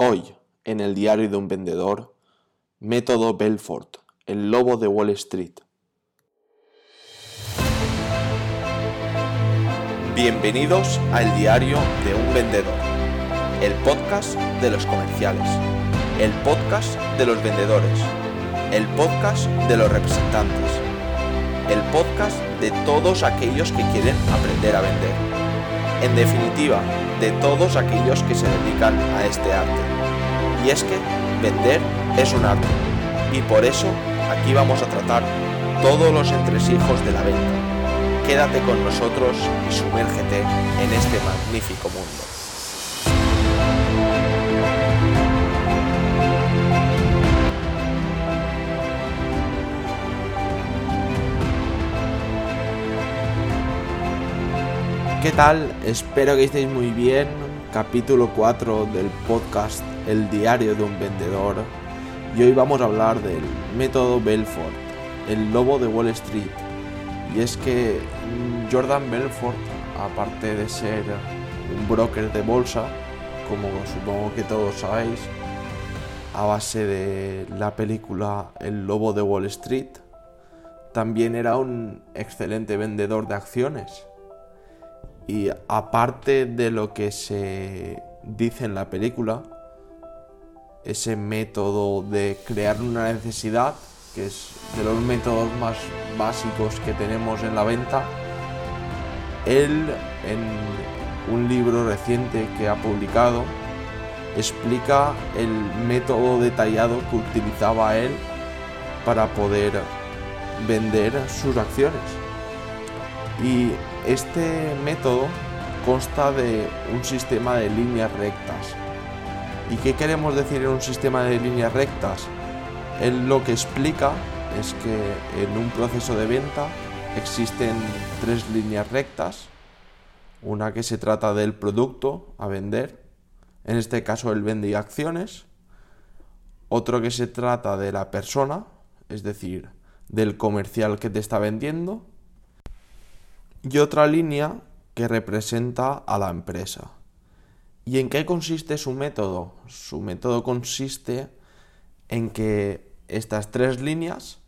Hoy, en el diario de un vendedor, Método Belfort, el lobo de Wall Street. Bienvenidos al diario de un vendedor, el podcast de los comerciales, el podcast de los vendedores, el podcast de los representantes, el podcast de todos aquellos que quieren aprender a vender. En definitiva, de todos aquellos que se dedican a este arte. Y es que vender es un arte. Y por eso aquí vamos a tratar todos los entresijos de la venta. Quédate con nosotros y sumérgete en este magnífico mundo. ¿Qué tal? Espero que estéis muy bien. Capítulo 4 del podcast El diario de un vendedor. Y hoy vamos a hablar del método Belfort, el lobo de Wall Street. Y es que Jordan Belfort, aparte de ser un broker de bolsa, como supongo que todos sabéis, a base de la película El lobo de Wall Street, también era un excelente vendedor de acciones y aparte de lo que se dice en la película, ese método de crear una necesidad, que es de los métodos más básicos que tenemos en la venta, él en un libro reciente que ha publicado explica el método detallado que utilizaba él para poder vender sus acciones. Y este método consta de un sistema de líneas rectas. ¿Y qué queremos decir en un sistema de líneas rectas? Él lo que explica es que en un proceso de venta existen tres líneas rectas. Una que se trata del producto a vender, en este caso él vende acciones. Otro que se trata de la persona, es decir, del comercial que te está vendiendo y otra línea que representa a la empresa. ¿Y en qué consiste su método? Su método consiste en que estas tres líneas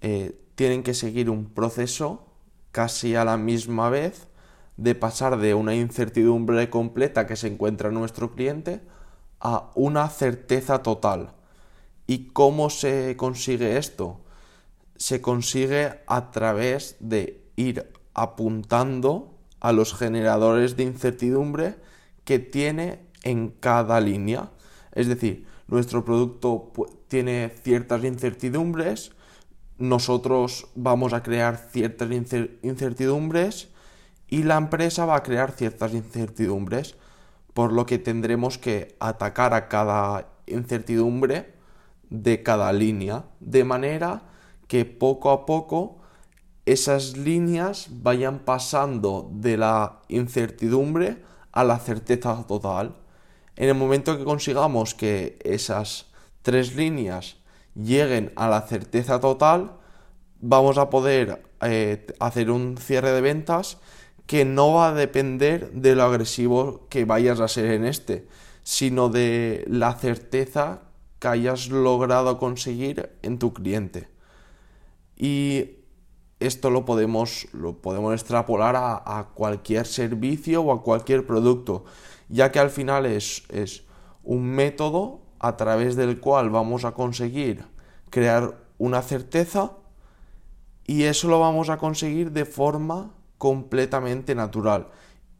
eh, tienen que seguir un proceso casi a la misma vez de pasar de una incertidumbre completa que se encuentra en nuestro cliente a una certeza total. ¿Y cómo se consigue esto? Se consigue a través de ir apuntando a los generadores de incertidumbre que tiene en cada línea. Es decir, nuestro producto tiene ciertas incertidumbres, nosotros vamos a crear ciertas incertidumbres y la empresa va a crear ciertas incertidumbres, por lo que tendremos que atacar a cada incertidumbre de cada línea, de manera que poco a poco esas líneas vayan pasando de la incertidumbre a la certeza total. En el momento que consigamos que esas tres líneas lleguen a la certeza total, vamos a poder eh, hacer un cierre de ventas que no va a depender de lo agresivo que vayas a ser en este, sino de la certeza que hayas logrado conseguir en tu cliente. Y esto lo podemos, lo podemos extrapolar a, cualquier servicio o a cualquier producto, ya que al final es, es un método a través del cual vamos a conseguir crear una certeza y eso lo vamos a conseguir de forma completamente natural.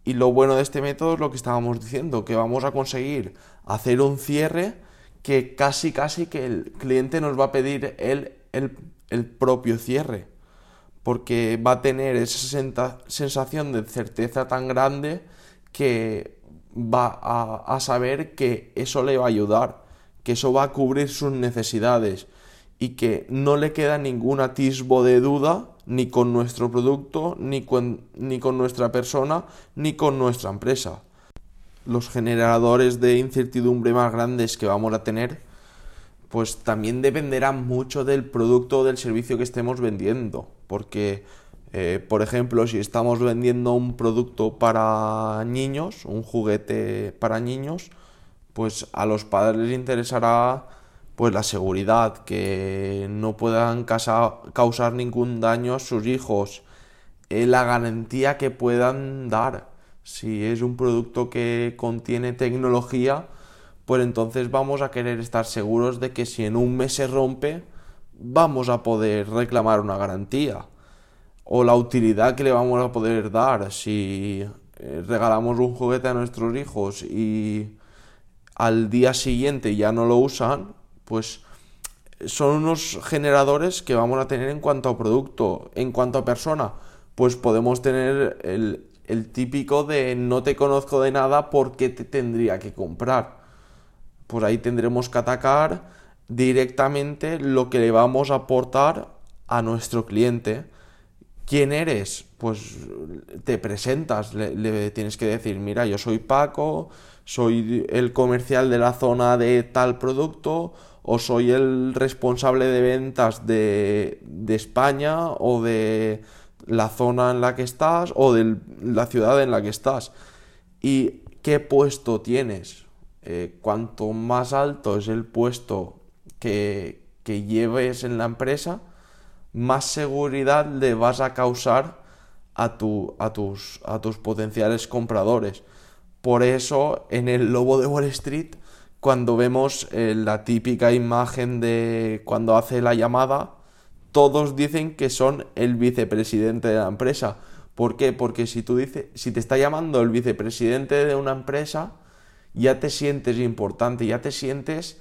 Y lo bueno de este método es lo que estábamos diciendo, que vamos a conseguir hacer un cierre que casi casi que el cliente nos va a pedir el, el propio cierre porque va a tener esa sensación de certeza tan grande que va a, saber que eso le va a ayudar, que eso va a cubrir sus necesidades y que no le queda ningún atisbo de duda ni con nuestro producto, ni con, ni con nuestra persona, ni con nuestra empresa. Los generadores de incertidumbre más grandes que vamos a tener, pues también dependerá mucho del producto o del servicio que estemos vendiendo porque, eh, por ejemplo, si estamos vendiendo un producto para niños, un juguete para niños, pues a los padres les interesará pues la seguridad, que no puedan causar ningún daño a sus hijos, eh, la garantía que puedan dar. Si es un producto que contiene tecnología, pues entonces vamos a querer estar seguros de que si en un mes se rompe, vamos a poder reclamar una garantía. O la utilidad que le vamos a poder dar si eh, regalamos un juguete a nuestros hijos y al día siguiente ya no lo usan, pues son unos generadores que vamos a tener en cuanto a producto, en cuanto a persona, pues podemos tener el, típico de no te conozco de nada, ¿por qué te tendría que comprar? Pues ahí tendremos que atacar directamente lo que le vamos a aportar a nuestro cliente. ¿Quién eres? Pues te presentas, le tienes que decir, mira, yo soy Paco, soy el comercial de la zona de tal producto o soy el responsable de ventas de, España o de la zona en la que estás o de la ciudad en la que estás. ¿Y qué puesto tienes? Eh, cuanto más alto es el puesto que, que lleves en la empresa, más seguridad le vas a causar a, tu, a, tus, a tus potenciales compradores. Por eso en el Lobo de Wall Street cuando vemos eh, la típica imagen de cuando hace la llamada, todos dicen que son el vicepresidente de la empresa. ¿Por qué? Porque si tú dices, si te está llamando el vicepresidente de una empresa, ya te sientes importante, ya te sientes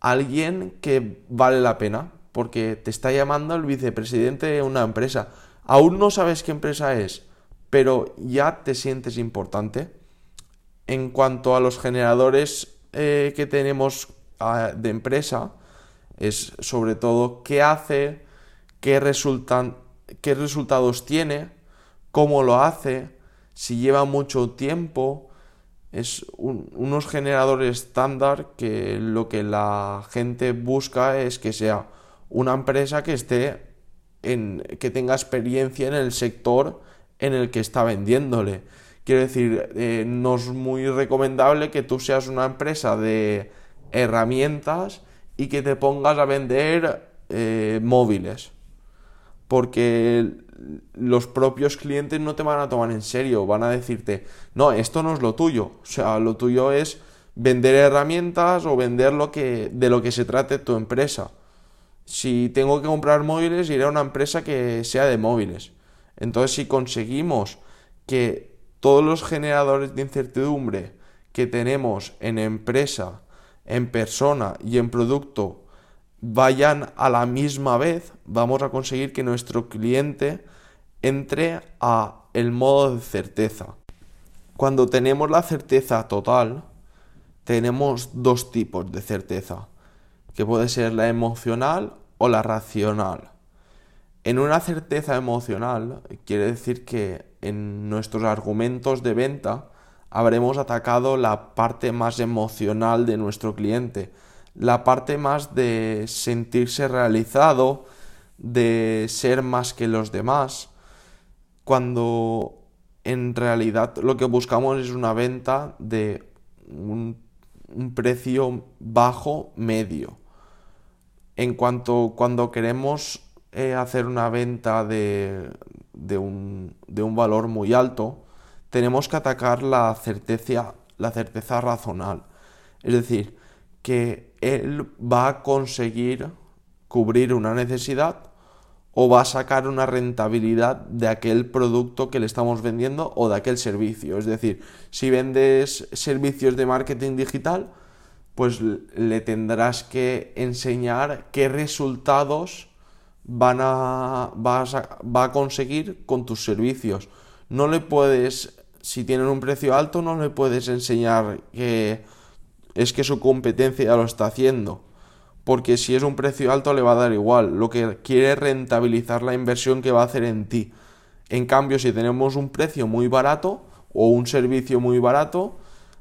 alguien que vale la pena, porque te está llamando el vicepresidente de una empresa. Aún no sabes qué empresa es, pero ya te sientes importante. En cuanto a los generadores eh, que tenemos ah, de empresa es sobre todo qué hace, qué, resultan, qué resultados tiene, cómo lo hace, si lleva mucho tiempo. Es unos generadores estándar que lo que la gente busca es que sea una empresa que esté en que tenga experiencia en el sector en el que está vendiéndole Quiero decir, eh, no es muy recomendable que tú seas una empresa de herramientas y que te pongas a vender eh, móviles. Porque los propios clientes no te van a tomar en serio, van a decirte, no, esto no es lo tuyo. O sea, lo tuyo es vender herramientas o vender lo que, de lo que se trate tu empresa. Si tengo que comprar móviles, iré a una empresa que sea de móviles. Entonces, si conseguimos que todos los generadores de incertidumbre que tenemos en empresa, en persona y en producto vayan a la misma vez, vamos a conseguir que nuestro cliente entre a el modo de certeza. Cuando tenemos la certeza total, tenemos dos tipos de certeza, que puede ser la emocional o la racional. En una certeza emocional quiere decir que en nuestros argumentos de venta habremos atacado la parte más emocional de nuestro cliente, la parte más de sentirse realizado, de ser más que los demás, cuando en realidad lo que buscamos es una venta de un, precio bajo medio. En cuanto cuando queremos eh, hacer una venta de, de, un, de, un, valor muy alto, tenemos que atacar la certeza, la certeza razonal. Es decir, que él va a conseguir cubrir una necesidad o va a sacar una rentabilidad de aquel producto que le estamos vendiendo o de aquel servicio. Es decir, si vendes servicios de marketing digital, pues le tendrás que enseñar qué resultados van a, va a conseguir con tus servicios. No le puedes, si tienen un precio alto, no le puedes enseñar que es que su competencia lo está haciendo. Porque si es un precio alto le va a dar igual. Lo que quiere es rentabilizar la inversión que va a hacer en ti. En cambio, si tenemos un precio muy barato o un servicio muy barato,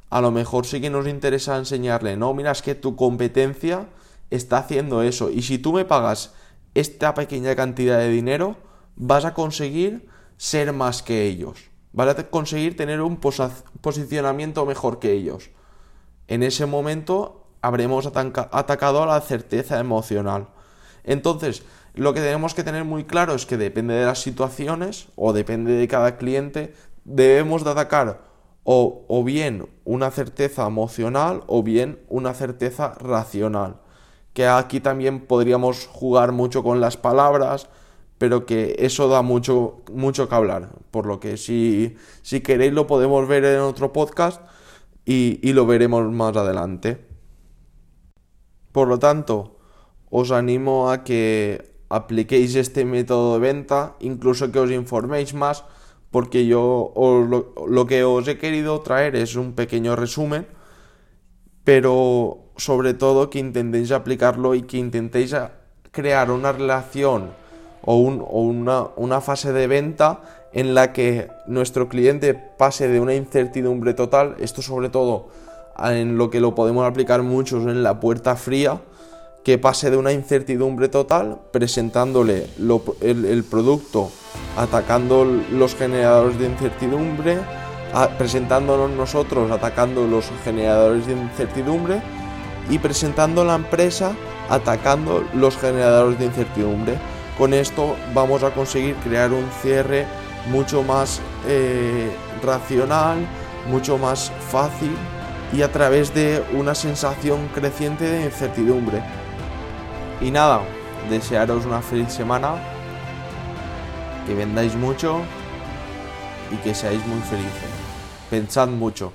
a lo mejor sí que nos interesa enseñarle, no, mira, es que tu competencia está haciendo eso. Y si tú me pagas esta pequeña cantidad de dinero, vas a conseguir ser más que ellos. Vas a conseguir tener un posicionamiento mejor que ellos. En ese momento habremos atacado a la certeza emocional. Entonces, lo que tenemos que tener muy claro es que depende de las situaciones o depende de cada cliente, debemos de atacar o, o bien una certeza emocional o bien una certeza racional. Que aquí también podríamos jugar mucho con las palabras, pero que eso da mucho, mucho que hablar. Por lo que si, si queréis lo podemos ver en otro podcast y, lo veremos más adelante. Por lo tanto, os animo a que apliquéis este método de venta, incluso que os informéis más, porque yo lo, que os he querido traer es un pequeño resumen, pero sobre todo que intentéis aplicarlo y que intentéis crear una relación o, una fase de venta en la que nuestro cliente pase de una incertidumbre total, esto sobre todo en lo que lo podemos aplicar muchos en la puerta fría, que pase de una incertidumbre total presentándole el, producto, atacando los generadores de incertidumbre, presentándonos nosotros atacando los generadores de incertidumbre y presentando la empresa atacando los generadores de incertidumbre. Con esto vamos a conseguir crear un cierre mucho más eh, racional, mucho más fácil y a través de una sensación creciente de incertidumbre. Y nada, desearos una feliz semana, que vendáis mucho y que seáis muy felices. Pensad mucho.